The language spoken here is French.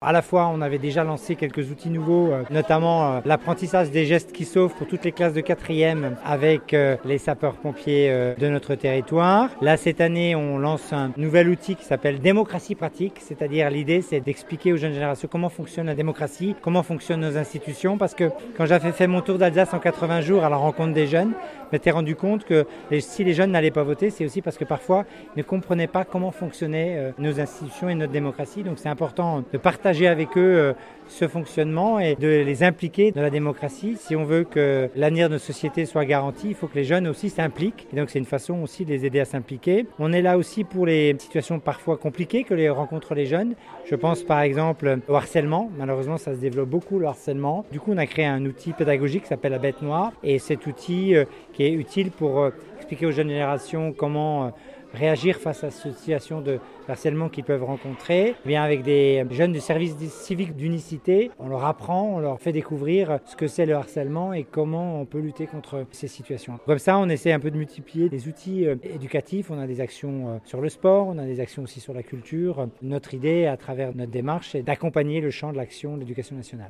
À la fois, on avait déjà lancé quelques outils nouveaux, euh, notamment euh, l'apprentissage des gestes qui sauvent pour toutes les classes de quatrième avec euh, les sapeurs-pompiers de notre territoire. Là, cette année, on lance un nouvel outil qui s'appelle démocratie pratique, c'est-à-dire l'idée, c'est d'expliquer aux jeunes générations comment fonctionne la démocratie, comment fonctionnent nos institutions, parce que quand j'avais fait mon tour d'Alsace en 80 jours à la rencontre des jeunes, je m'étais rendu compte que si les jeunes n'allaient pas voter, c'est aussi parce que parfois, ils ne comprenaient pas comment fonctionnaient nos institutions et notre démocratie. Donc, c'est important de partager avec eux euh, ce fonctionnement et de les impliquer dans la démocratie. Si on veut que l'avenir de nos sociétés soit garanti, il faut que les jeunes aussi s'impliquent. Et donc c'est une façon aussi de les aider à s'impliquer. On est là aussi pour les situations parfois compliquées que les rencontrent les jeunes. Je pense par exemple au harcèlement. Malheureusement, ça se développe beaucoup le harcellement. Du coup, on a créé un outil pédagogique qui s'appelle la bête noire. Et cet outil euh, qui est utile pour euh, expliquer aux jeunes générations comment réagir face à cette situation de harcèlement qu'ils peuvent rencontrer. Bien avec des jeunes du service civique d'unicité, on leur apprend, on leur fait découvrir ce que c'est le harcèlement et comment on peut lutter contre ces situations. Comme ça, on essaie un peu de multiplier des outils euh, éducatifs. On a des actions euh, sur le sport, on a des actions aussi sur la culture. Notre idée, à travers notre démarche, c'est d'accompagner le champ de l'action de l'éducation nationale.